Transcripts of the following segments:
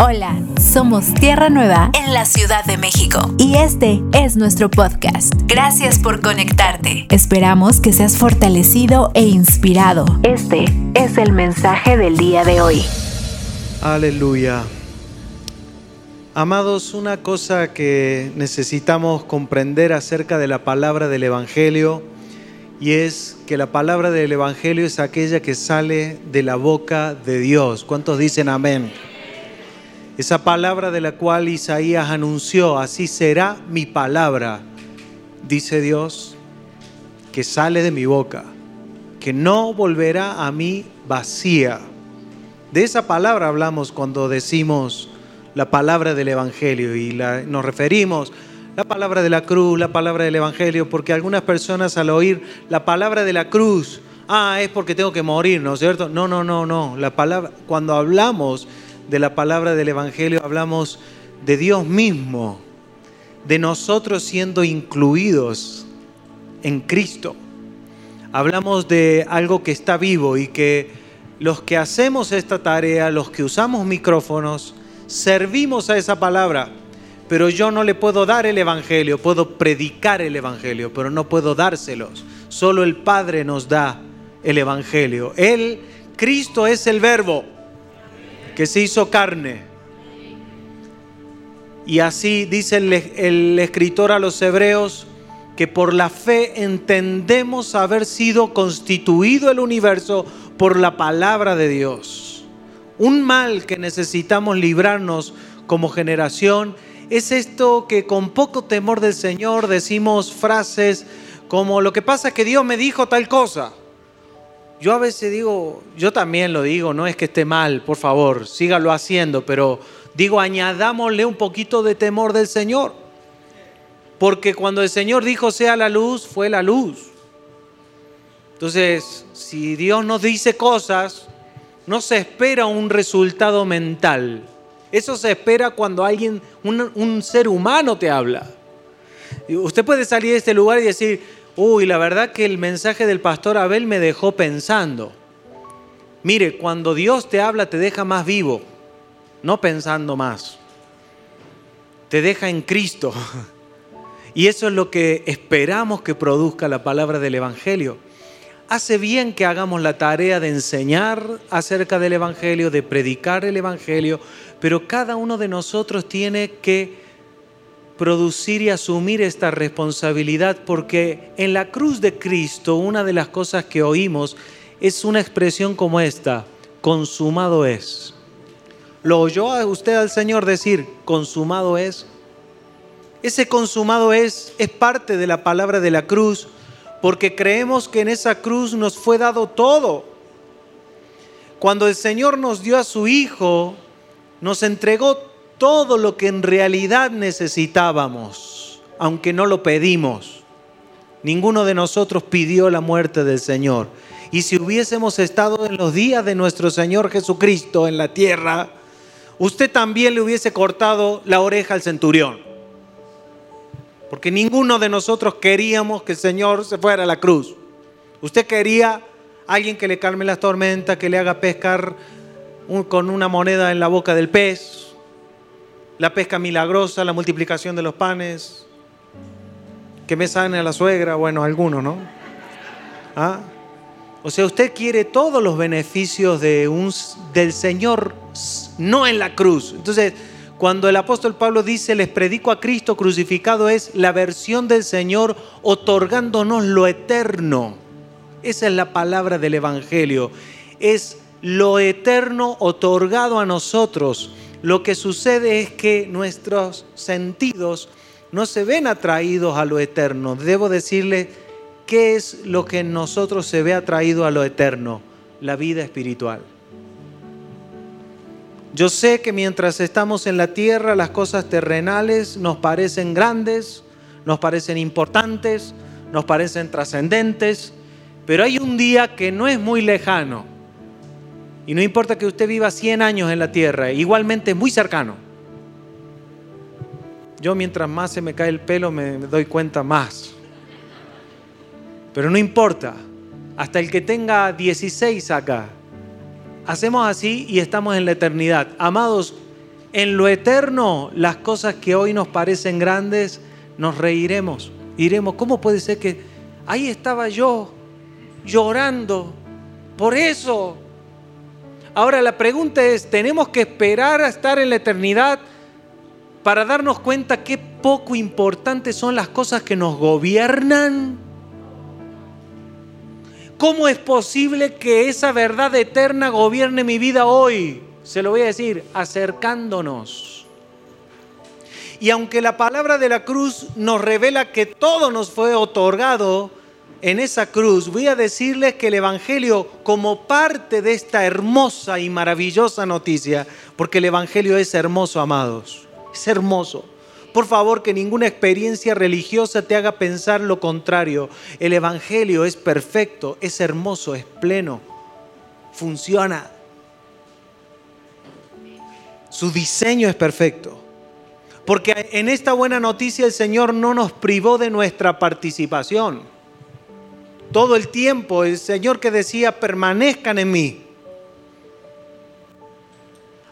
Hola, somos Tierra Nueva en la Ciudad de México y este es nuestro podcast. Gracias por conectarte. Esperamos que seas fortalecido e inspirado. Este es el mensaje del día de hoy. Aleluya. Amados, una cosa que necesitamos comprender acerca de la palabra del Evangelio y es que la palabra del Evangelio es aquella que sale de la boca de Dios. ¿Cuántos dicen amén? Esa palabra de la cual Isaías anunció, así será mi palabra, dice Dios, que sale de mi boca, que no volverá a mí vacía. De esa palabra hablamos cuando decimos la palabra del Evangelio y nos referimos la palabra de la cruz, la palabra del Evangelio, porque algunas personas al oír la palabra de la cruz, ah, es porque tengo que morir, ¿no es cierto? No, no, no, no. La palabra, cuando hablamos de la palabra del Evangelio hablamos de Dios mismo, de nosotros siendo incluidos en Cristo. Hablamos de algo que está vivo y que los que hacemos esta tarea, los que usamos micrófonos, servimos a esa palabra. Pero yo no le puedo dar el Evangelio, puedo predicar el Evangelio, pero no puedo dárselos. Solo el Padre nos da el Evangelio. Él, Cristo es el verbo que se hizo carne. Y así dice el, escritor a los hebreos que por la fe entendemos haber sido constituido el universo por la palabra de Dios. Un mal que necesitamos librarnos como generación es esto que con poco temor del Señor decimos frases como lo que pasa es que Dios me dijo tal cosa. Yo a veces digo, yo también lo digo, no es que esté mal, por favor, sígalo haciendo, pero digo, añadámosle un poquito de temor del Señor. Porque cuando el Señor dijo sea la luz, fue la luz. Entonces, si Dios nos dice cosas, no se espera un resultado mental. Eso se espera cuando alguien, un, un ser humano te habla. Usted puede salir de este lugar y decir, Uy, la verdad que el mensaje del pastor Abel me dejó pensando. Mire, cuando Dios te habla te deja más vivo, no pensando más. Te deja en Cristo. Y eso es lo que esperamos que produzca la palabra del Evangelio. Hace bien que hagamos la tarea de enseñar acerca del Evangelio, de predicar el Evangelio, pero cada uno de nosotros tiene que producir y asumir esta responsabilidad porque en la cruz de Cristo una de las cosas que oímos es una expresión como esta, consumado es. ¿Lo oyó usted al Señor decir, consumado es? Ese consumado es es parte de la palabra de la cruz porque creemos que en esa cruz nos fue dado todo. Cuando el Señor nos dio a su Hijo, nos entregó todo lo que en realidad necesitábamos, aunque no lo pedimos. Ninguno de nosotros pidió la muerte del Señor. Y si hubiésemos estado en los días de nuestro Señor Jesucristo en la tierra, usted también le hubiese cortado la oreja al centurión. Porque ninguno de nosotros queríamos que el Señor se fuera a la cruz. Usted quería alguien que le calme las tormentas, que le haga pescar con una moneda en la boca del pez, la pesca milagrosa, la multiplicación de los panes, que me sane a la suegra, bueno, algunos, ¿no? ¿Ah? O sea, usted quiere todos los beneficios de un, del Señor, no en la cruz. Entonces, cuando el apóstol Pablo dice, les predico a Cristo crucificado, es la versión del Señor otorgándonos lo eterno. Esa es la palabra del Evangelio. Es lo eterno otorgado a nosotros lo que sucede es que nuestros sentidos no se ven atraídos a lo eterno. Debo decirle qué es lo que en nosotros se ve atraído a lo eterno, la vida espiritual. Yo sé que mientras estamos en la tierra las cosas terrenales nos parecen grandes, nos parecen importantes, nos parecen trascendentes, pero hay un día que no es muy lejano y no importa que usted viva 100 años en la tierra, igualmente es muy cercano. Yo mientras más se me cae el pelo me doy cuenta más. Pero no importa, hasta el que tenga 16 acá, hacemos así y estamos en la eternidad. Amados, en lo eterno, las cosas que hoy nos parecen grandes, nos reiremos. Iremos, ¿cómo puede ser que ahí estaba yo llorando por eso? Ahora la pregunta es, ¿tenemos que esperar a estar en la eternidad para darnos cuenta qué poco importantes son las cosas que nos gobiernan? ¿Cómo es posible que esa verdad eterna gobierne mi vida hoy? Se lo voy a decir, acercándonos. Y aunque la palabra de la cruz nos revela que todo nos fue otorgado en esa cruz, voy a decirles que el Evangelio, como parte de esta hermosa y maravillosa noticia, porque el Evangelio es hermoso, amados, es hermoso por favor, que ninguna experiencia religiosa te haga pensar lo contrario. El Evangelio es perfecto, es hermoso, es pleno, funciona. Su diseño es perfecto. Porque en esta buena noticia el Señor no nos privó de nuestra participación. Todo el tiempo el Señor que decía, permanezcan en mí.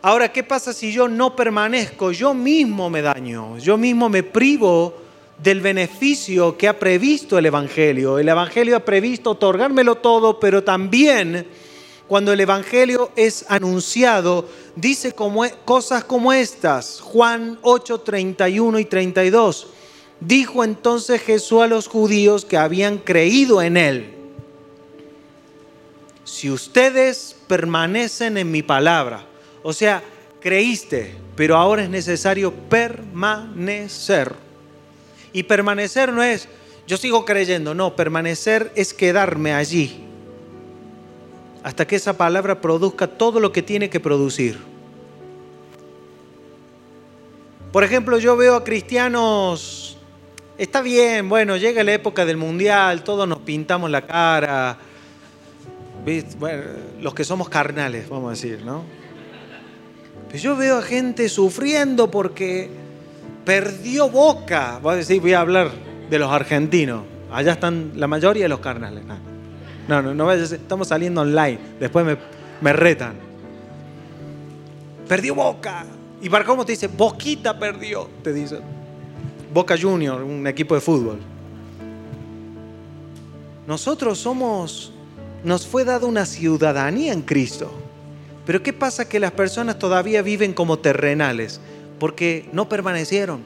Ahora, ¿qué pasa si yo no permanezco? Yo mismo me daño, yo mismo me privo del beneficio que ha previsto el Evangelio. El Evangelio ha previsto otorgármelo todo, pero también cuando el Evangelio es anunciado, dice como, e, cosas como estas. Juan 8, 31 y 32. Dijo entonces Jesús a los judíos que habían creído en él. Si ustedes permanecen en mi palabra, o sea, creíste, pero ahora es necesario permanecer. Y permanecer no es, yo sigo creyendo, no, permanecer es quedarme allí hasta que esa palabra produzca todo lo que tiene que producir. Por ejemplo, yo veo a cristianos, está bien, bueno, llega la época del mundial, todos nos pintamos la cara, los que somos carnales, vamos a decir, ¿no? yo veo a gente sufriendo porque perdió boca. Voy a hablar de los argentinos. Allá están la mayoría de los carnales. No, no, no, estamos saliendo online. Después me, me retan. Perdió boca. Y para cómo te dice, Boquita perdió, te dice. Boca Junior, un equipo de fútbol. Nosotros somos, nos fue dada una ciudadanía en Cristo. Pero ¿qué pasa que las personas todavía viven como terrenales? Porque no permanecieron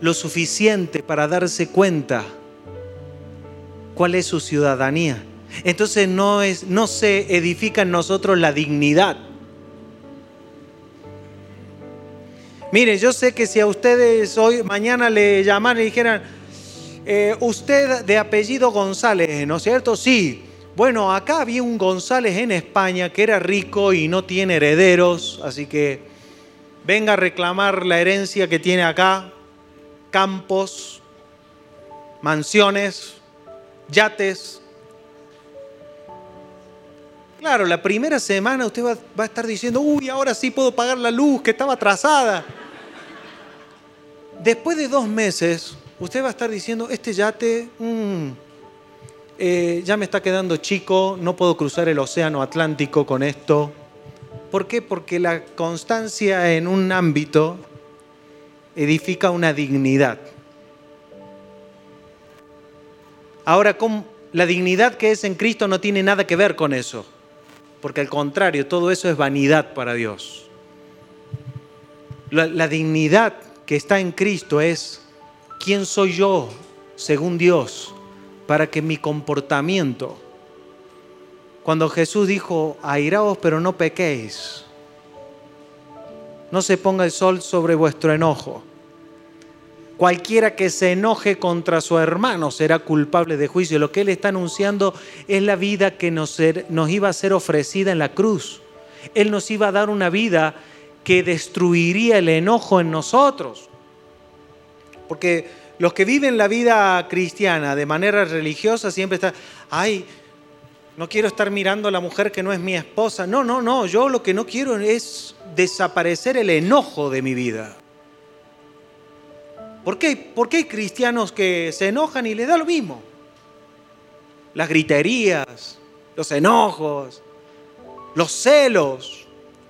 lo suficiente para darse cuenta cuál es su ciudadanía. Entonces no, es, no se edifica en nosotros la dignidad. Miren, yo sé que si a ustedes hoy, mañana le llamaran y dijeran, eh, usted de apellido González, ¿no es cierto? Sí, bueno, acá había un González en España que era rico y no tiene herederos, así que venga a reclamar la herencia que tiene acá, campos, mansiones, yates. Claro, la primera semana usted va, a estar diciendo, uy, ahora sí puedo pagar la luz que estaba atrasada. Después de dos meses, usted va a estar diciendo, este yate, mmm, eh, ya me está quedando chico, no puedo cruzar el océano Atlántico con esto. ¿Por qué? Porque la constancia en un ámbito edifica una dignidad. Ahora, la dignidad que es en Cristo no tiene nada que ver con eso, porque al contrario, todo eso es vanidad para Dios. la dignidad que está en Cristo es quién soy yo según Dios para que mi comportamiento, cuando Jesús dijo, airaos pero no pequéis, no se ponga el sol sobre vuestro enojo. Cualquiera que se enoje contra su hermano será culpable de juicio. Lo que él está anunciando es la vida que nos, nos iba a ser ofrecida en la cruz. Él nos iba a dar una vida que destruiría el enojo en nosotros. Porque los que viven la vida cristiana de manera religiosa siempre están, ay, no quiero estar mirando a la mujer que no es mi esposa. No, no, no, yo lo que no quiero es desaparecer el enojo de mi vida. ¿Por qué? Hay cristianos que se enojan y les da lo mismo. Las griterías, los enojos, los celos.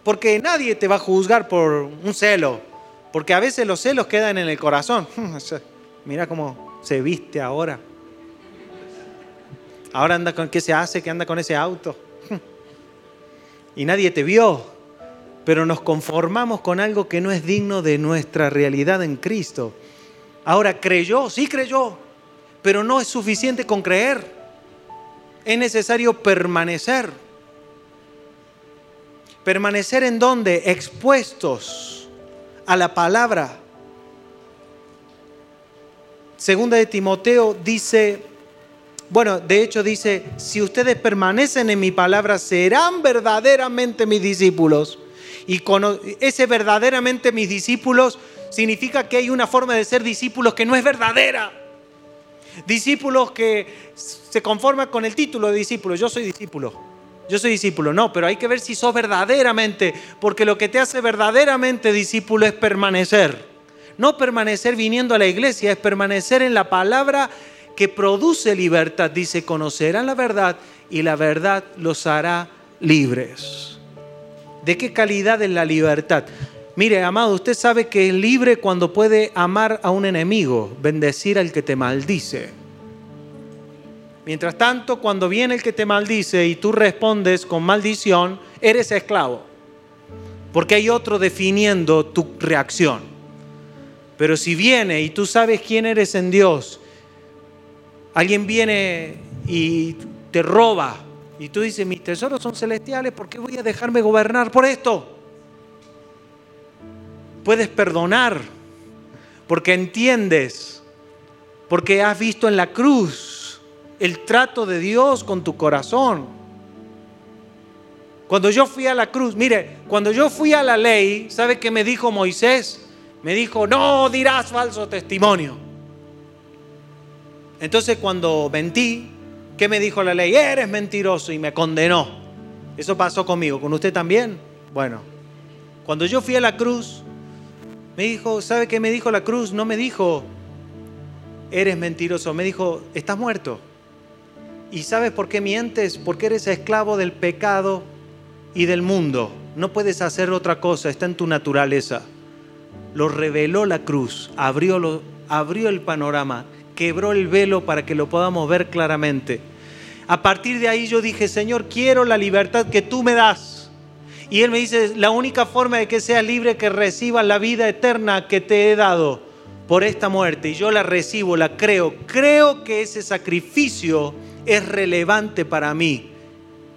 Porque nadie te va a juzgar por un celo, porque a veces los celos quedan en el corazón. Mira cómo se viste ahora. Ahora anda con qué se hace que anda con ese auto. Y nadie te vio, pero nos conformamos con algo que no es digno de nuestra realidad en Cristo. Ahora, ¿creyó? Sí creyó, pero no es suficiente con creer. Es necesario permanecer. ¿Permanecer en dónde? Expuestos a la palabra. Segunda de Timoteo dice, bueno, de hecho dice, si ustedes permanecen en mi palabra, serán verdaderamente mis discípulos. Y ese verdaderamente mis discípulos significa que hay una forma de ser discípulos que no es verdadera. Discípulos que se conforman con el título de discípulo. Yo soy discípulo. Yo soy discípulo. No, pero hay que ver si sos verdaderamente, porque lo que te hace verdaderamente discípulo es permanecer. No permanecer viniendo a la iglesia, es permanecer en la palabra que produce libertad. Dice, conocerán la verdad y la verdad los hará libres. ¿De qué calidad es la libertad? Mire, amado, usted sabe que es libre cuando puede amar a un enemigo, bendecir al que te maldice. Mientras tanto, cuando viene el que te maldice y tú respondes con maldición, eres esclavo. Porque hay otro definiendo tu reacción. Pero si viene y tú sabes quién eres en Dios Alguien viene y te roba y tú dices, mis tesoros son celestiales, ¿por qué voy a dejarme gobernar por esto? Puedes perdonar porque entiendes, porque has visto en la cruz el trato de Dios con tu corazón. Cuando yo fui a la cruz, mire, cuando yo fui a la ley, ¿sabe qué me dijo Moisés? Me dijo, no dirás falso testimonio. Entonces cuando mentí, ¿qué me dijo la ley? Eres mentiroso y me condenó. Eso pasó conmigo, con usted también. Bueno, cuando yo fui a la cruz, me dijo, ¿sabe qué me dijo la cruz? No me dijo, eres mentiroso, me dijo, estás muerto. ¿Y sabes por qué mientes? Porque eres esclavo del pecado y del mundo. No puedes hacer otra cosa, está en tu naturaleza. Lo reveló la cruz, abrió, lo, abrió el panorama quebró el velo para que lo podamos ver claramente. A partir de ahí yo dije, Señor, quiero la libertad que tú me das. Y Él me dice, la única forma de que seas libre que recibas la vida eterna que te he dado por esta muerte. Y yo la recibo, la creo. Creo que ese sacrificio es relevante para mí,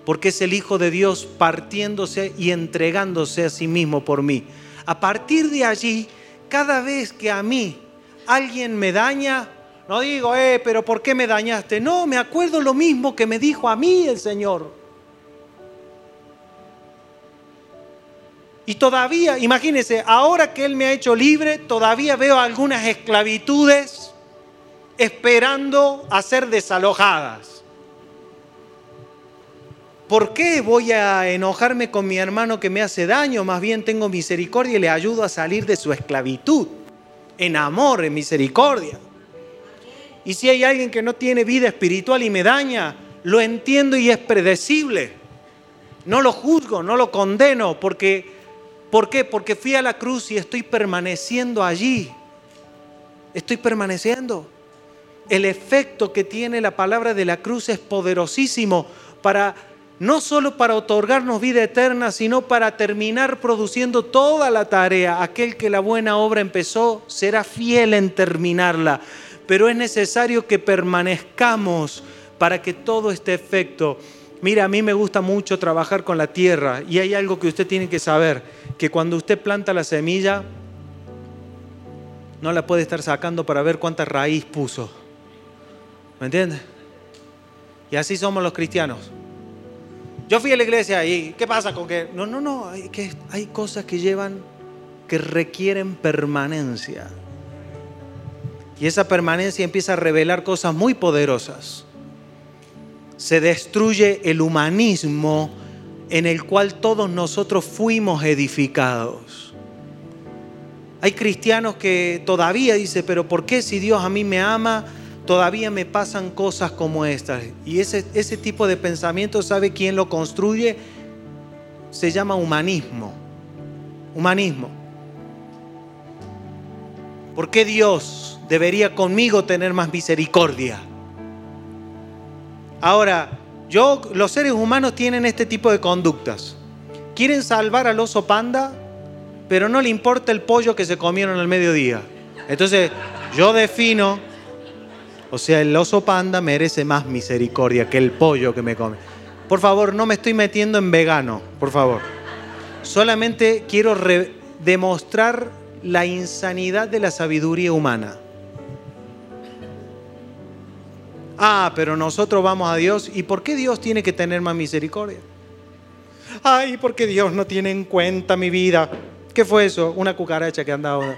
porque es el Hijo de Dios partiéndose y entregándose a sí mismo por mí. A partir de allí, cada vez que a mí alguien me daña, no digo, eh, pero ¿por qué me dañaste? No, me acuerdo lo mismo que me dijo a mí el Señor. Y todavía, imagínense, ahora que Él me ha hecho libre, todavía veo algunas esclavitudes esperando a ser desalojadas. ¿Por qué voy a enojarme con mi hermano que me hace daño? Más bien tengo misericordia y le ayudo a salir de su esclavitud. En amor, en misericordia. Y si hay alguien que no tiene vida espiritual y me daña, lo entiendo y es predecible. No lo juzgo, no lo condeno, porque ¿por qué? Porque fui a la cruz y estoy permaneciendo allí. Estoy permaneciendo. El efecto que tiene la palabra de la cruz es poderosísimo para no solo para otorgarnos vida eterna, sino para terminar produciendo toda la tarea. Aquel que la buena obra empezó será fiel en terminarla pero es necesario que permanezcamos para que todo este efecto... Mira, a mí me gusta mucho trabajar con la tierra y hay algo que usted tiene que saber, que cuando usted planta la semilla, no la puede estar sacando para ver cuánta raíz puso. ¿Me entiende? Y así somos los cristianos. Yo fui a la iglesia y ¿qué pasa con que? No, no, no, hay, que, hay cosas que llevan, que requieren permanencia. Y esa permanencia empieza a revelar cosas muy poderosas. Se destruye el humanismo en el cual todos nosotros fuimos edificados. Hay cristianos que todavía dicen, pero ¿por qué si Dios a mí me ama, todavía me pasan cosas como estas? Y ese, ese tipo de pensamiento, ¿sabe quién lo construye? Se llama humanismo Humanismo. ¿Por qué Dios debería conmigo tener más misericordia? Ahora, yo, los seres humanos tienen este tipo de conductas. Quieren salvar al oso panda, pero no le importa el pollo que se comieron al mediodía. Entonces, yo defino, o sea, el oso panda merece más misericordia que el pollo que me come. Por favor, no me estoy metiendo en vegano, por favor. Solamente quiero demostrar la insanidad de la sabiduría humana. Ah, pero nosotros vamos a Dios. ¿Y por qué Dios tiene que tener más misericordia? Ay, porque Dios no tiene en cuenta mi vida. ¿Qué fue eso? Una cucaracha que andaba.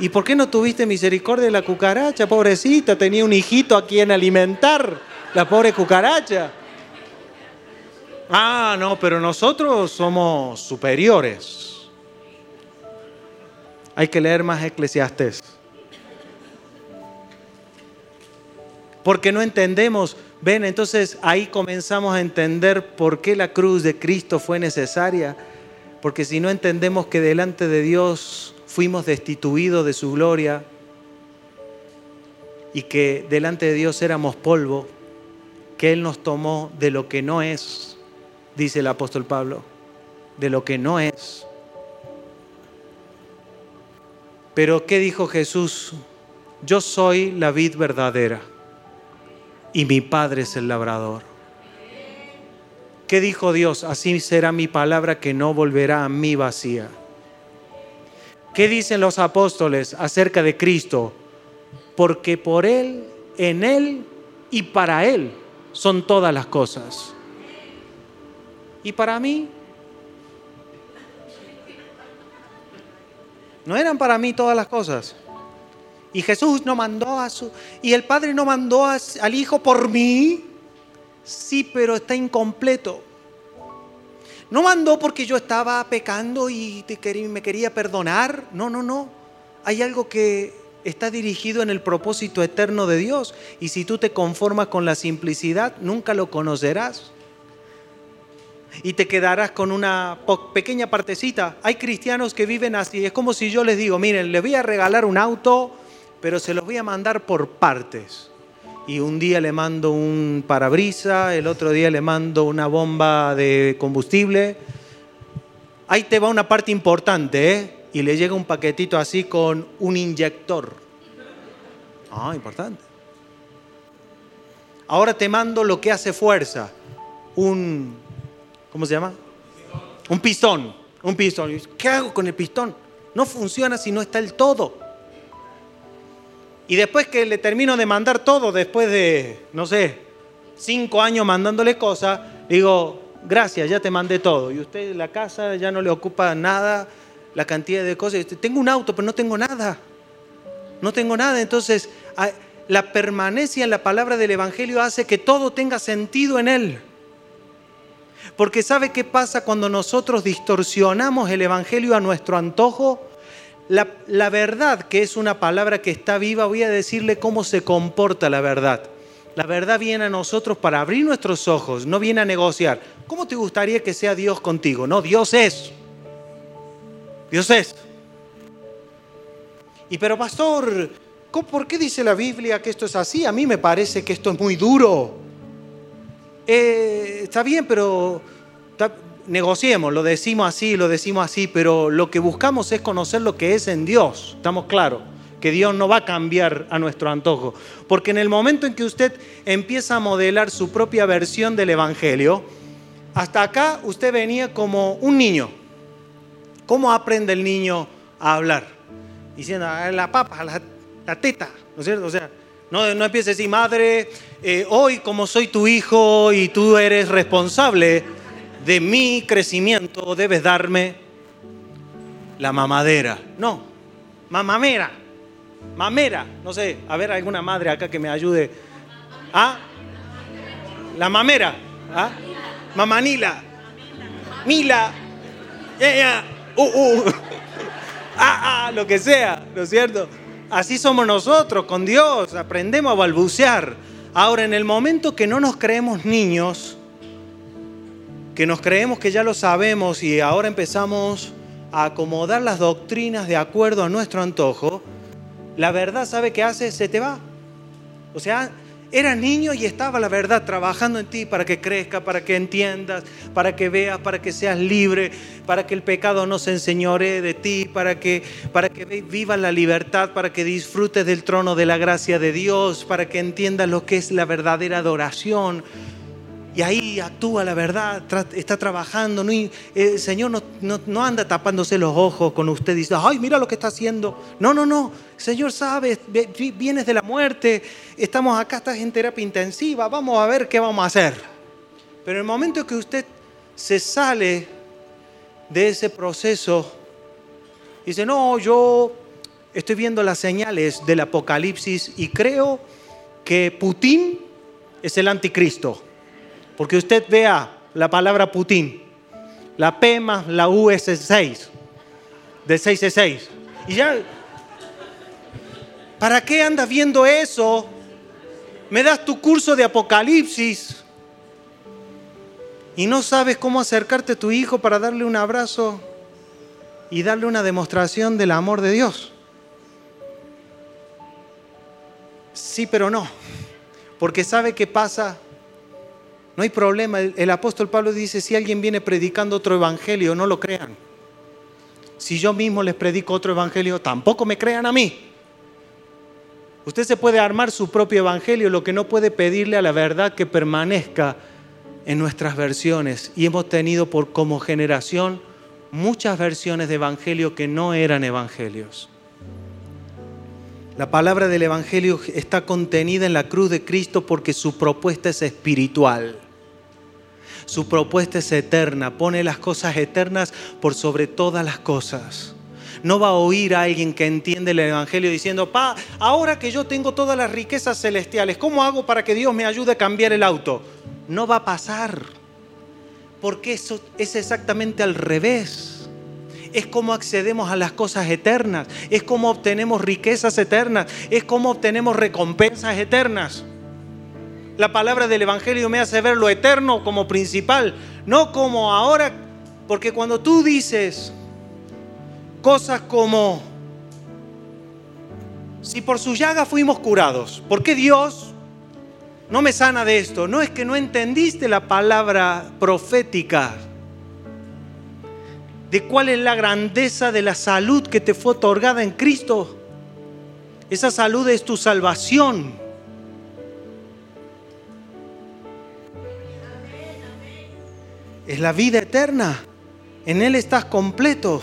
¿Y por qué no tuviste misericordia de la cucaracha? Pobrecita, tenía un hijito a quien alimentar. La pobre cucaracha. Ah, no, pero nosotros somos superiores. Hay que leer más Eclesiastes. Porque no entendemos, ven, entonces ahí comenzamos a entender por qué la cruz de Cristo fue necesaria. Porque si no entendemos que delante de Dios fuimos destituidos de su gloria y que delante de Dios éramos polvo, que Él nos tomó de lo que no es dice el apóstol Pablo, de lo que no es. Pero ¿qué dijo Jesús? Yo soy la vid verdadera y mi Padre es el labrador. ¿Qué dijo Dios? Así será mi palabra que no volverá a mí vacía. ¿Qué dicen los apóstoles acerca de Cristo? Porque por Él, en Él y para Él son todas las cosas. Y para mí, no eran para mí todas las cosas. Y Jesús no mandó a su... Y el Padre no mandó al Hijo por mí. Sí, pero está incompleto. No mandó porque yo estaba pecando y me quería perdonar. No, no, no. Hay algo que está dirigido en el propósito eterno de Dios. Y si tú te conformas con la simplicidad, nunca lo conocerás y te quedarás con una pequeña partecita. Hay cristianos que viven así. Es como si yo les digo, miren, les voy a regalar un auto, pero se los voy a mandar por partes. Y un día le mando un parabrisa, el otro día le mando una bomba de combustible. Ahí te va una parte importante, ¿eh? Y le llega un paquetito así con un inyector. Ah, importante. Ahora te mando lo que hace fuerza. Un ¿cómo se llama? Un pistón, un pistón. ¿Qué hago con el pistón? No funciona si no está el todo. Y después que le termino de mandar todo, después de, no sé, cinco años mandándole cosas, digo, gracias, ya te mandé todo. Y usted la casa ya no le ocupa nada, la cantidad de cosas. Tengo un auto, pero no tengo nada. No tengo nada. Entonces, la permanencia en la palabra del Evangelio hace que todo tenga sentido en él. Porque ¿sabe qué pasa cuando nosotros distorsionamos el Evangelio a nuestro antojo? La, verdad, que es una palabra que está viva, voy a decirle cómo se comporta la verdad. La verdad viene a nosotros para abrir nuestros ojos, no viene a negociar. ¿Cómo te gustaría que sea Dios contigo? No, Dios es. Dios es. Y pero pastor, ¿por qué dice la Biblia que esto es así? A mí me parece que esto es muy duro. Eh, está bien, pero negociemos, lo decimos así, lo decimos así, pero lo que buscamos es conocer lo que es en Dios, estamos claros, que Dios no va a cambiar a nuestro antojo, porque en el momento en que usted empieza a modelar su propia versión del Evangelio, hasta acá usted venía como un niño. ¿Cómo aprende el niño a hablar? Diciendo, la papa, la, teta, ¿no es cierto? O sea, no, no empieces a decir, madre, eh, hoy como soy tu hijo y tú eres responsable de mi crecimiento, debes darme la mamadera. No, mamamera, mamera. No sé, a ver, alguna madre acá que me ayude. ¿Ah? La mamera. ¿Ah? Mamanila. Mila. Yeah, Uh, uh. Ah, ah, lo que sea, ¿no es cierto? Así somos nosotros con Dios, aprendemos a balbucear. Ahora, en el momento que no nos creemos niños, que nos creemos que ya lo sabemos y ahora empezamos a acomodar las doctrinas de acuerdo a nuestro antojo, la verdad, ¿sabe qué hace? Se te va. O sea, Eras niño y estaba la verdad trabajando en ti para que crezca, para que entiendas, para que veas, para que seas libre, para que el pecado no se enseñoree de ti, para que, para que vivas la libertad, para que disfrutes del trono de la gracia de Dios, para que entiendas lo que es la verdadera adoración y ahí actúa la verdad, está trabajando. No, el eh, Señor no, no, anda tapándose los ojos con usted y dice, ay, mira lo que está haciendo. No, no, no. El Señor sabe, vienes de la muerte, estamos acá, estás en terapia intensiva, vamos a ver qué vamos a hacer. Pero en el momento que usted se sale de ese proceso, dice, no, yo estoy viendo las señales del Apocalipsis y creo que Putin es el anticristo. Porque usted vea la palabra Putin, la P más la U es 6, de 6 es 6. Y ya, ¿para qué andas viendo eso? Me das tu curso de Apocalipsis y no sabes cómo acercarte a tu hijo para darle un abrazo y darle una demostración del amor de Dios. Sí, pero no. Porque sabe qué pasa no hay problema. El, apóstol Pablo dice, si alguien viene predicando otro evangelio, no lo crean. Si yo mismo les predico otro evangelio, tampoco me crean a mí. Usted se puede armar su propio evangelio, lo que no puede pedirle a la verdad que permanezca en nuestras versiones. Y hemos tenido por como generación muchas versiones de evangelio que no eran evangelios. La palabra del evangelio está contenida en la cruz de Cristo porque su propuesta es espiritual. Su propuesta es eterna, pone las cosas eternas por sobre todas las cosas. No va a oír a alguien que entiende el Evangelio diciendo, pa, ahora que yo tengo todas las riquezas celestiales, ¿cómo hago para que Dios me ayude a cambiar el auto? No va a pasar, porque eso es exactamente al revés. Es como accedemos a las cosas eternas, es como obtenemos riquezas eternas, es como obtenemos recompensas eternas. La palabra del Evangelio me hace ver lo eterno como principal, no como ahora, porque cuando tú dices cosas como, si por su llaga fuimos curados, ¿por qué Dios no me sana de esto? No es que no entendiste la palabra profética de cuál es la grandeza de la salud que te fue otorgada en Cristo. Esa salud es tu salvación. Es la vida eterna. En Él estás completo.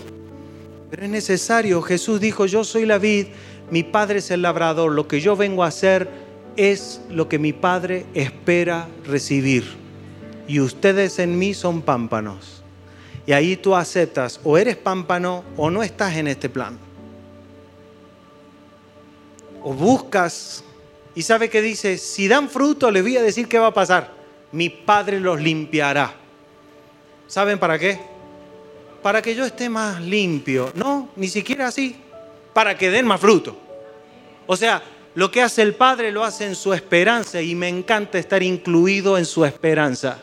Pero es necesario, Jesús dijo, yo soy la vid, mi Padre es el labrador, lo que yo vengo a hacer es lo que mi Padre espera recibir. Y ustedes en mí son pámpanos. Y ahí tú aceptas, o eres pámpano o no estás en este plan. O buscas, y sabe que dice, si dan fruto, les voy a decir qué va a pasar. Mi Padre los limpiará. ¿Saben para qué? Para que yo esté más limpio. No, ni siquiera así. Para que den más fruto. O sea, lo que hace el Padre lo hace en su esperanza y me encanta estar incluido en su esperanza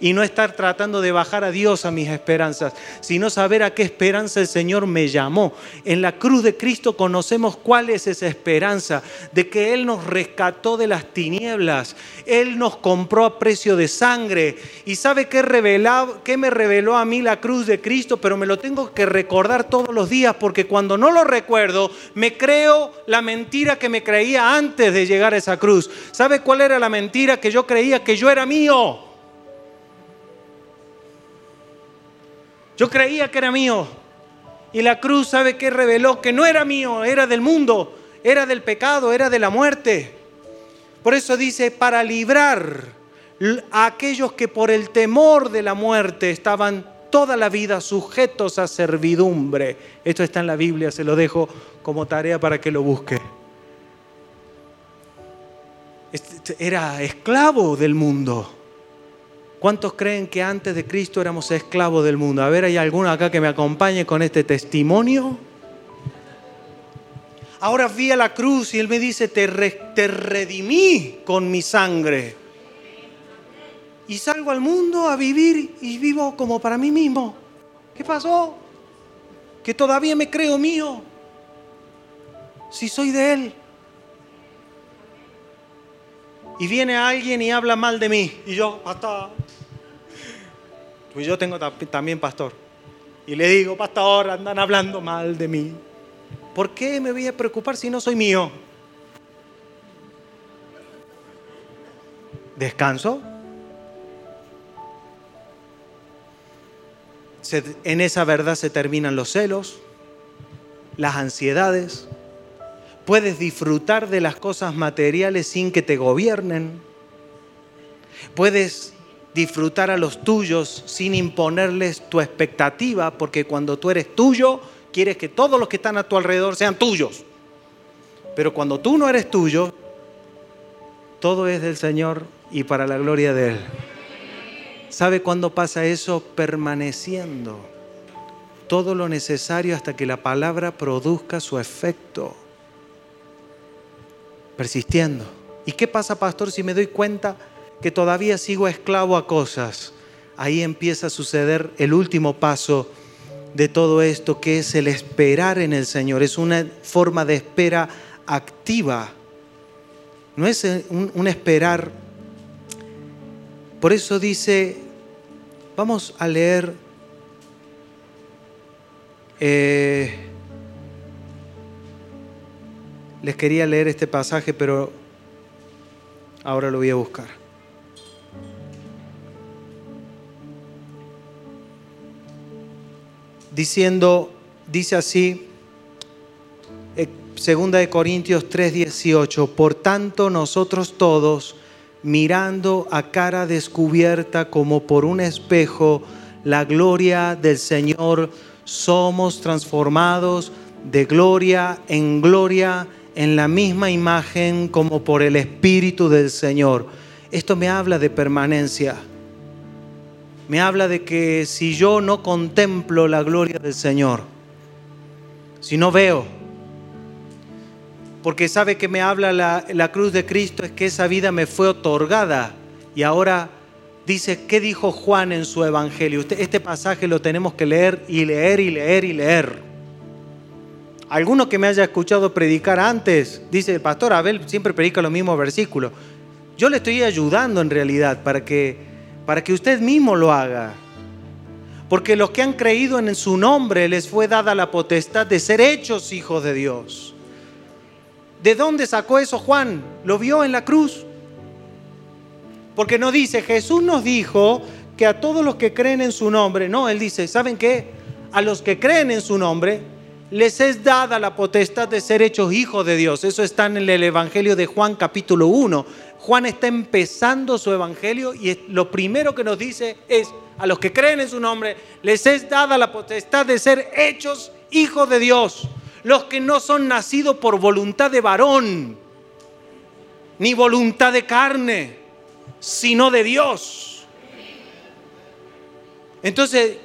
y no estar tratando de bajar a Dios a mis esperanzas, sino saber a qué esperanza el Señor me llamó. En la cruz de Cristo conocemos cuál es esa esperanza, de que Él nos rescató de las tinieblas, Él nos compró a precio de sangre. ¿Y sabe qué, qué me reveló a mí la cruz de Cristo? Pero me lo tengo que recordar todos los días porque cuando no lo recuerdo, me creo la mentira que me creía antes de llegar a esa cruz. ¿Sabe cuál era la mentira que yo creía que yo era mío? Yo creía que era mío. Y la cruz, ¿sabe qué reveló? Que no era mío, era del mundo, era del pecado, era de la muerte. Por eso dice, para librar a aquellos que por el temor de la muerte estaban toda la vida sujetos a servidumbre. Esto está en la Biblia, se lo dejo como tarea para que lo busque. Este, era esclavo del mundo. ¿Cuántos creen que antes de Cristo éramos esclavos del mundo? A ver, ¿hay alguno acá que me acompañe con este testimonio? Ahora vi a la cruz y Él me dice, te, te redimí con mi sangre. Y salgo al mundo a vivir y vivo como para mí mismo. ¿Qué pasó? Que todavía me creo mío. Si soy de Él. Y viene alguien y habla mal de mí. Y yo, pastor. Pues yo tengo también pastor. Y le digo, pastor, andan hablando mal de mí. ¿Por qué me voy a preocupar si no soy mío? ¿Descanso? en esa verdad se terminan los celos, las ansiedades. Puedes disfrutar de las cosas materiales sin que te gobiernen. Puedes disfrutar a los tuyos sin imponerles tu expectativa, porque cuando tú eres tuyo, quieres que todos los que están a tu alrededor sean tuyos. Pero cuando tú no eres tuyo, todo es del Señor y para la gloria de Él. ¿Sabe cuándo pasa eso? Permaneciendo todo lo necesario hasta que la palabra produzca su efecto. Persistiendo. ¿Y qué pasa, pastor, si me doy cuenta que todavía sigo esclavo a cosas? Ahí empieza a suceder el último paso de todo esto, que es el esperar en el Señor. Es una forma de espera activa. No es un, esperar por eso dice, vamos a leer eh, les quería leer este pasaje, pero ahora lo voy a buscar. Diciendo, dice así, eh, segunda de Corintios 3:18, por tanto nosotros todos, mirando a cara descubierta como por un espejo la gloria del Señor, somos transformados de gloria en gloria en la misma imagen como por el Espíritu del Señor. Esto me habla de permanencia. Me habla de que si yo no contemplo la gloria del Señor, si no veo, porque sabe que me habla la, cruz de Cristo, es que esa vida me fue otorgada. Y ahora dice, ¿qué dijo Juan en su evangelio? este pasaje lo tenemos que leer y leer y leer y leer. Alguno que me haya escuchado predicar antes, dice el pastor Abel, siempre predica los mismos versículos. Yo le estoy ayudando en realidad para que, para que usted mismo lo haga. Porque los que han creído en su nombre les fue dada la potestad de ser hechos hijos de Dios. ¿De dónde sacó eso Juan? Lo vio en la cruz. Porque no dice, Jesús nos dijo que a todos los que creen en su nombre, no, él dice, ¿saben qué? A los que creen en su nombre les es dada la potestad de ser hechos hijos de Dios. Eso está en el Evangelio de Juan capítulo 1. Juan está empezando su Evangelio y lo primero que nos dice es, a los que creen en su nombre, les es dada la potestad de ser hechos hijos de Dios los que no son nacidos por voluntad de varón, ni voluntad de carne, sino de Dios. Entonces,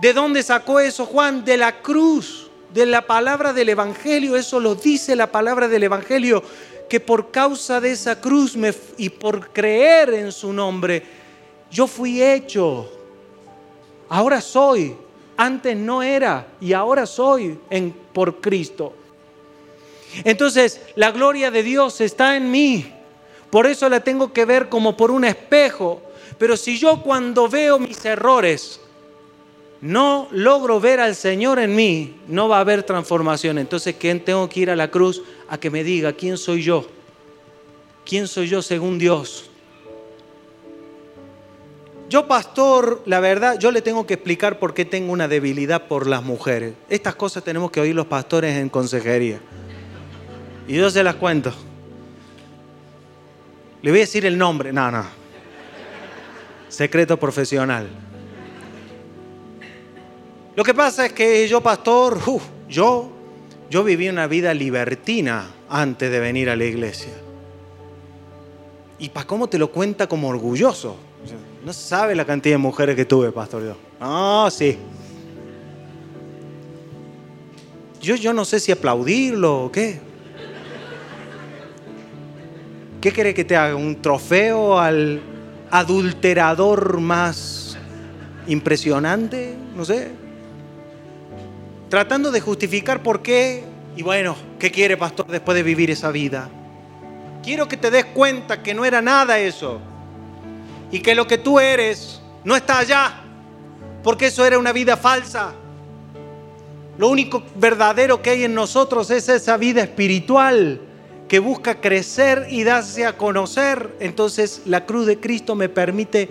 ¿de dónde sacó eso Juan? De la cruz, de la palabra del Evangelio. Eso lo dice la palabra del Evangelio, que por causa de esa cruz y por creer en su nombre, yo fui hecho. Ahora soy antes no era y ahora soy en, por Cristo. Entonces, la gloria de Dios está en mí. Por eso la tengo que ver como por un espejo. Pero si yo cuando veo mis errores no logro ver al Señor en mí, no va a haber transformación. Entonces, ¿quién tengo que ir a la cruz a que me diga quién soy yo? ¿Quién soy yo según Dios? Yo, pastor, la verdad, yo le tengo que explicar por qué tengo una debilidad por las mujeres. Estas cosas tenemos que oír los pastores en consejería. Y yo se las cuento. Le voy a decir el nombre. No, no. Secreto profesional. Lo que pasa es que yo, pastor, yo, yo viví una vida libertina antes de venir a la iglesia. ¿Y para cómo te lo cuenta como orgulloso? No sabe la cantidad de mujeres que tuve, pastor. Yo. Ah, sí. Yo, yo no sé si aplaudirlo o qué. ¿Qué quiere que te haga? ¿Un trofeo al adulterador más impresionante? No sé. Tratando de justificar por qué. Y bueno, ¿qué quiere pastor después de vivir esa vida? Quiero que te des cuenta que no era nada eso. Y que lo que tú eres no está allá. Porque eso era una vida falsa. Lo único verdadero que hay en nosotros es esa vida espiritual que busca crecer y darse a conocer. Entonces la cruz de Cristo me permite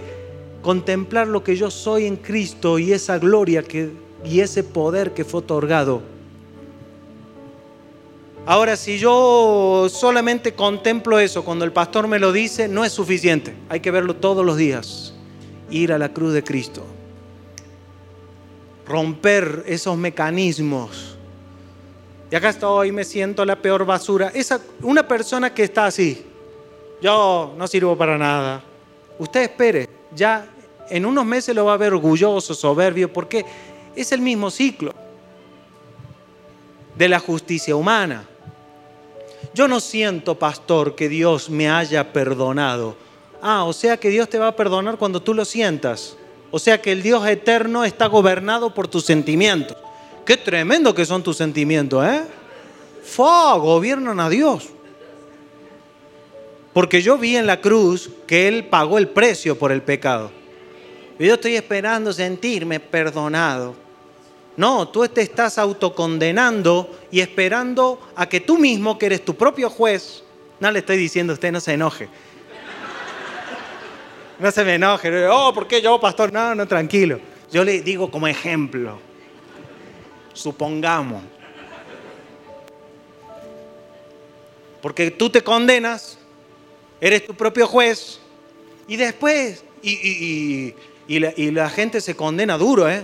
contemplar lo que yo soy en Cristo y esa gloria que, y ese poder que fue otorgado. Ahora, si yo solamente contemplo eso cuando el pastor me lo dice, no es suficiente. Hay que verlo todos los días. Ir a la cruz de Cristo. Romper esos mecanismos. Y acá estoy, me siento la peor basura. Esa, una persona que está así, yo no sirvo para nada. Usted espere, ya en unos meses lo va a ver orgulloso, soberbio, porque es el mismo ciclo de la justicia humana. Yo no siento, pastor, que Dios me haya perdonado. Ah, o sea que Dios te va a perdonar cuando tú lo sientas. O sea que el Dios eterno está gobernado por tus sentimientos. Qué tremendo que son tus sentimientos, ¿eh? Fua, gobiernan a Dios. Porque yo vi en la cruz que Él pagó el precio por el pecado. Y yo estoy esperando sentirme perdonado. No, tú te estás autocondenando y esperando a que tú mismo, que eres tu propio juez, no le estoy diciendo a usted, no se enoje. No se me enoje. Oh, ¿por qué yo, pastor? No, no, tranquilo. Yo le digo como ejemplo. Supongamos. Porque tú te condenas, eres tu propio juez, y después, y, la, y la gente se condena duro, ¿eh?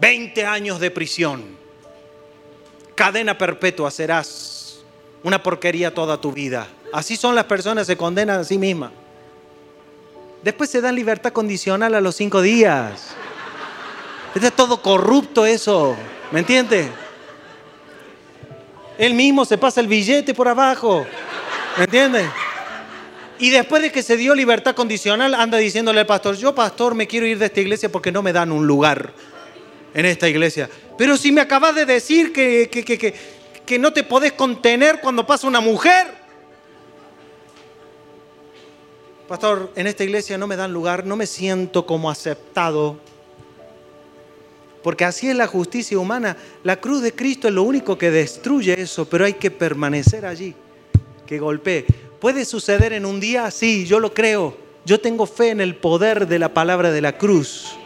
20 años de prisión, cadena perpetua serás, una porquería toda tu vida. Así son las personas, se condenan a sí mismas. Después se dan libertad condicional a los cinco días. Es todo corrupto eso, ¿me entiende? Él mismo se pasa el billete por abajo, ¿me entiende? Y después de que se dio libertad condicional, anda diciéndole al pastor, yo pastor me quiero ir de esta iglesia porque no me dan un lugar en esta iglesia. Pero si me acabas de decir que, que, no te podés contener cuando pasa una mujer. Pastor, en esta iglesia no me dan lugar, no me siento como aceptado. Porque así es la justicia humana. La cruz de Cristo es lo único que destruye eso, pero hay que permanecer allí, que golpee. ¿Puede suceder en un día? Sí, yo lo creo. Yo tengo fe en el poder de la palabra de la cruz.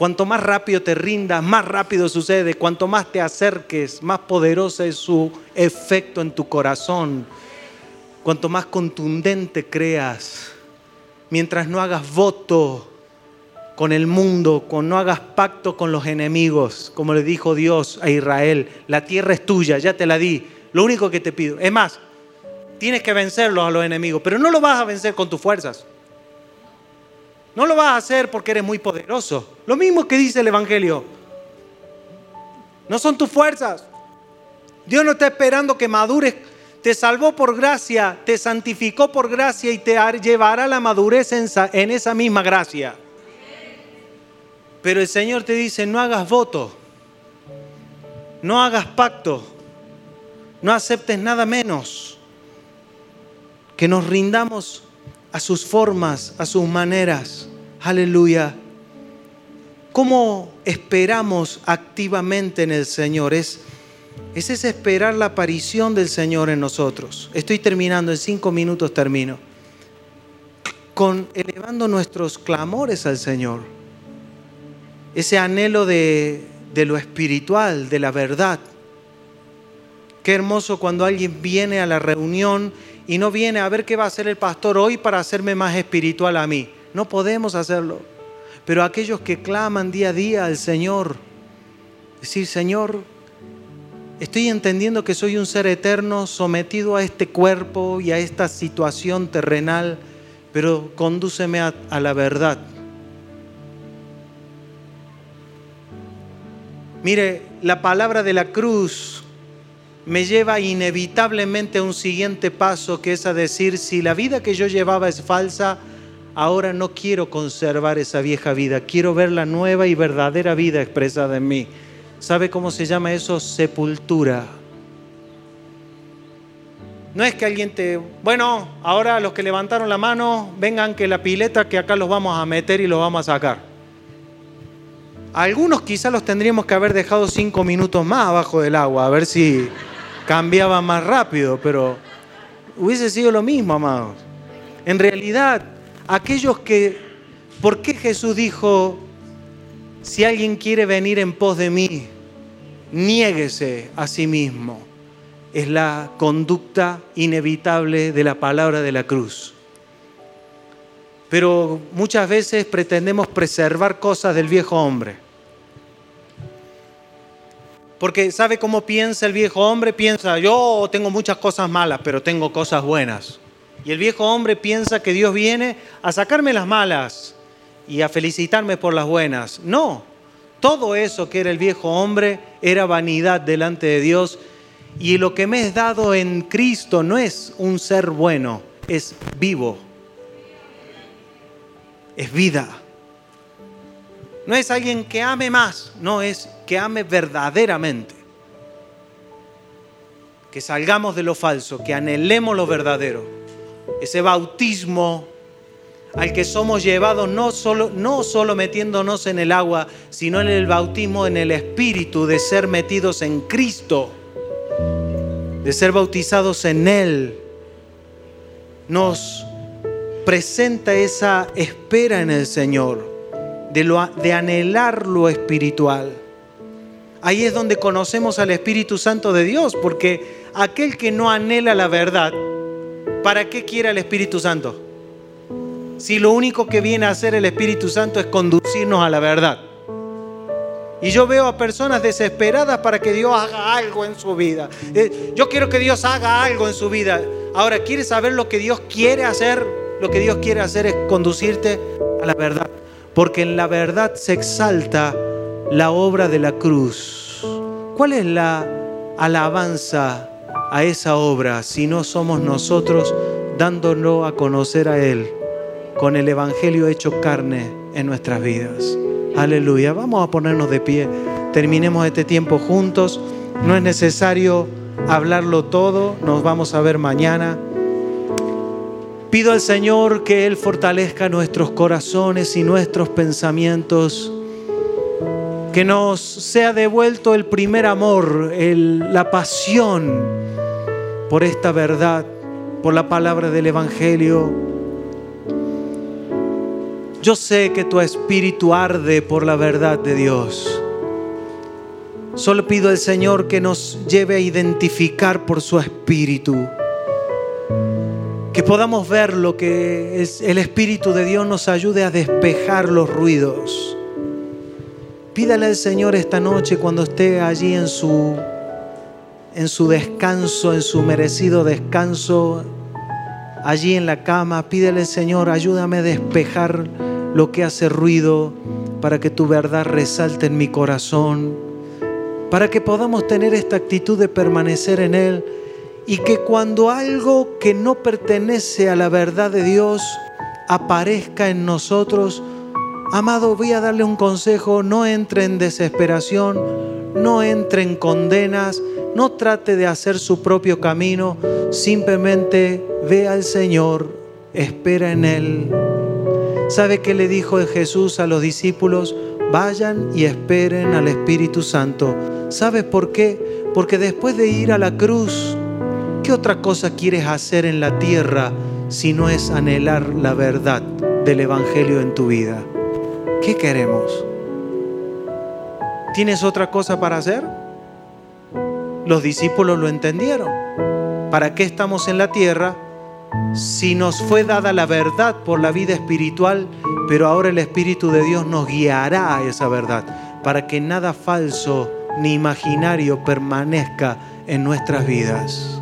Cuanto más rápido te rindas, más rápido sucede. Cuanto más te acerques, más poderoso es su efecto en tu corazón. Cuanto más contundente creas. Mientras no hagas voto con el mundo, con, no hagas pacto con los enemigos, como le dijo Dios a Israel. La tierra es tuya, ya te la di. Lo único que te pido. Es más, tienes que vencerlos a los enemigos, pero no lo vas a vencer con tus fuerzas. No lo vas a hacer porque eres muy poderoso. Lo mismo que dice el Evangelio. No son tus fuerzas. Dios no está esperando que madures. Te salvó por gracia, te santificó por gracia y te llevará la madurez en esa misma gracia. Pero el Señor te dice, no hagas voto, no hagas pacto, no aceptes nada menos, que nos rindamos a sus formas, a sus maneras. Aleluya. ¿Cómo esperamos activamente en el Señor? Es, es esperar la aparición del Señor en nosotros. Estoy terminando, en cinco minutos termino. Con elevando nuestros clamores al Señor. Ese anhelo de, de lo espiritual, de la verdad. Qué hermoso cuando alguien viene a la reunión y no viene a ver qué va a hacer el pastor hoy para hacerme más espiritual a mí. No podemos hacerlo. Pero aquellos que claman día a día al Señor, decir, Señor, estoy entendiendo que soy un ser eterno sometido a este cuerpo y a esta situación terrenal, pero condúceme a, a la verdad. Mire, la palabra de la cruz me lleva inevitablemente a un siguiente paso, que es a decir, si la vida que yo llevaba es falsa, ahora no quiero conservar esa vieja vida, quiero ver la nueva y verdadera vida expresada en mí. ¿Sabe cómo se llama eso? Sepultura. No es que alguien te, bueno, ahora los que levantaron la mano, vengan que la pileta que acá los vamos a meter y los vamos a sacar. Algunos quizás los tendríamos que haber dejado cinco minutos más abajo del agua, a ver si cambiaba más rápido, pero hubiese sido lo mismo, amados. En realidad, aquellos que, ¿por qué Jesús dijo, si alguien quiere venir en pos de mí, niéguese a sí mismo? Es la conducta inevitable de la palabra de la cruz. Pero muchas veces pretendemos preservar cosas del viejo hombre. Porque ¿sabe cómo piensa el viejo hombre? Piensa, yo tengo muchas cosas malas, pero tengo cosas buenas. Y el viejo hombre piensa que Dios viene a sacarme las malas y a felicitarme por las buenas. No, todo eso que era el viejo hombre era vanidad delante de Dios. Y lo que me es dado en Cristo no es un ser bueno, es vivo. Es vida. No es alguien que ame más, no es que ame verdaderamente. Que salgamos de lo falso, que anhelemos lo verdadero. Ese bautismo al que somos llevados no solo, no solo metiéndonos en el agua, sino en el bautismo en el Espíritu, de ser metidos en Cristo, de ser bautizados en Él, nos presenta esa espera en el Señor, de, anhelar lo espiritual. Ahí es donde conocemos al Espíritu Santo de Dios, porque aquel que no anhela la verdad, ¿para qué quiere al Espíritu Santo? Si lo único que viene a hacer el Espíritu Santo es conducirnos a la verdad. Y yo veo a personas desesperadas para que Dios haga algo en su vida. Eh, yo quiero que Dios haga algo en su vida. Ahora, ¿quieres saber lo que Dios quiere hacer? Lo que Dios quiere hacer es conducirte a la verdad. Porque en la verdad se exalta la obra de la cruz. ¿Cuál es la alabanza a esa obra si no somos nosotros dándolo a conocer a Él con el Evangelio hecho carne en nuestras vidas? Aleluya. Vamos a ponernos de pie. Terminemos este tiempo juntos. No es necesario hablarlo todo. Nos vamos a ver mañana. Pido al Señor que Él fortalezca nuestros corazones y nuestros pensamientos que nos sea devuelto el primer amor, la pasión por esta verdad, por la palabra del Evangelio. Yo sé que tu espíritu arde por la verdad de Dios. Solo pido al Señor que nos lleve a identificar por su espíritu. Que podamos ver lo que es el espíritu de Dios nos ayude a despejar los ruidos Pídale al Señor esta noche cuando esté allí en su, en su descanso, en su merecido descanso, allí en la cama. Pídele, Señor, ayúdame a despejar lo que hace ruido para que tu verdad resalte en mi corazón, para que podamos tener esta actitud de permanecer en Él y que cuando algo que no pertenece a la verdad de Dios aparezca en nosotros, Amado, voy a darle un consejo, no entre en desesperación, no entre en condenas, no trate de hacer su propio camino, simplemente ve al Señor, espera en Él. ¿Sabe qué le dijo Jesús a los discípulos? Vayan y esperen al Espíritu Santo. ¿Sabes por qué? Porque después de ir a la cruz, ¿qué otra cosa quieres hacer en la tierra si no es anhelar la verdad del Evangelio en tu vida? ¿Qué queremos? ¿Tienes otra cosa para hacer? Los discípulos lo entendieron. ¿Para qué estamos en la tierra? Si nos fue dada la verdad por la vida espiritual, pero ahora el Espíritu de Dios nos guiará a esa verdad, para que nada falso ni imaginario permanezca en nuestras vidas.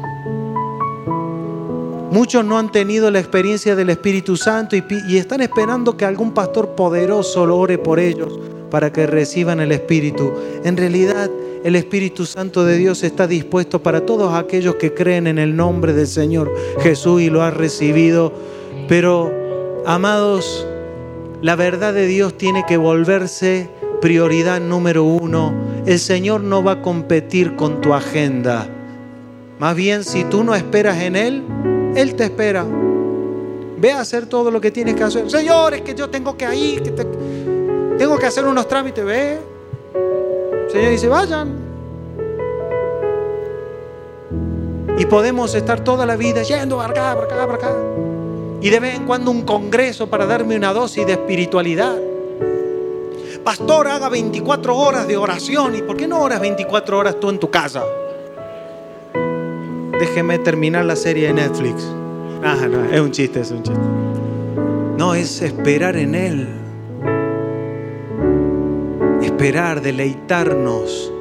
Muchos no han tenido la experiencia del Espíritu Santo y, están esperando que algún pastor poderoso lo ore por ellos para que reciban el Espíritu. En realidad, el Espíritu Santo de Dios está dispuesto para todos aquellos que creen en el nombre del Señor Jesús y lo han recibido. Pero, amados, la verdad de Dios tiene que volverse prioridad número uno el Señor no va a competir con tu agenda. Más bien, si tú no esperas en Él, Él te espera. Ve a hacer todo lo que tienes que hacer. Señor, es que yo tengo que ir, que tengo que hacer unos trámites. Ve. Señor dice, vayan. Y podemos estar toda la vida yendo para acá, para acá, para acá. Y de vez en cuando un congreso para darme una dosis de espiritualidad. Pastor, haga 24 horas de oración. ¿Y por qué no oras 24 horas tú en tu casa? Déjeme terminar la serie de Netflix. Ah, es un chiste, es un chiste. No, es esperar en Él. Esperar, deleitarnos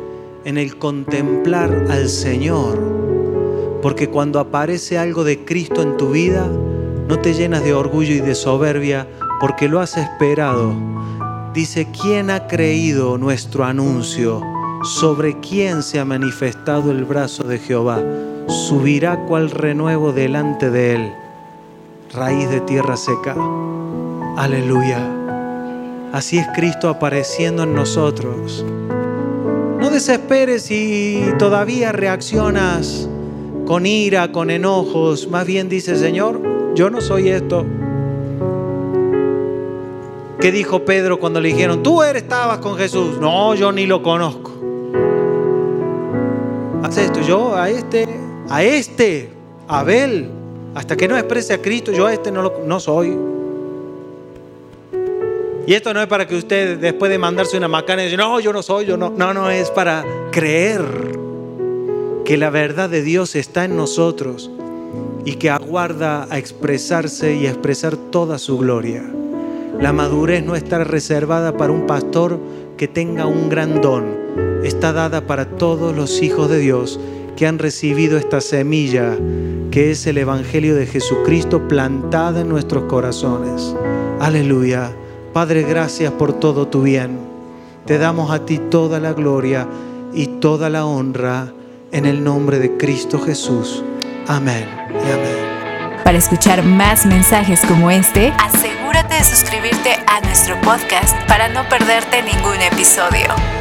en el contemplar al Señor. Porque cuando aparece algo de Cristo en tu vida, no te llenas de orgullo y de soberbia porque lo has esperado. Dice, ¿quién ha creído nuestro anuncio? ¿Sobre quién se ha manifestado el brazo de Jehová? Subirá cual renuevo delante de él, raíz de tierra seca. Aleluya. Así es Cristo apareciendo en nosotros. No desesperes si todavía reaccionas con ira, con enojos. Más bien dice, Señor, yo no soy esto. ¿Qué dijo Pedro cuando le dijeron, tú eres, estabas con Jesús? No, yo ni lo conozco. Haz esto, yo a este, a este, Abel, hasta que no exprese a Cristo, yo a este no, no soy. Y esto no es para que usted después de mandarse una macana diga, no, yo no soy, yo no. No, no, es para creer que la verdad de Dios está en nosotros y que aguarda a expresarse y a expresar toda su gloria. La madurez no está reservada para un pastor que tenga un gran don, está dada para todos los hijos de Dios que han recibido esta semilla que es el Evangelio de Jesucristo plantada en nuestros corazones. Aleluya. Padre, gracias por todo tu bien. Te damos a ti toda la gloria y toda la honra en el nombre de Cristo Jesús. Amén y amén. Para escuchar más mensajes como este, asegúrate de suscribirte a nuestro podcast para no perderte ningún episodio.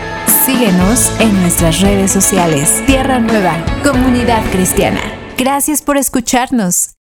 Síguenos en nuestras redes sociales. Tierra Nueva, Comunidad Cristiana. Gracias por escucharnos.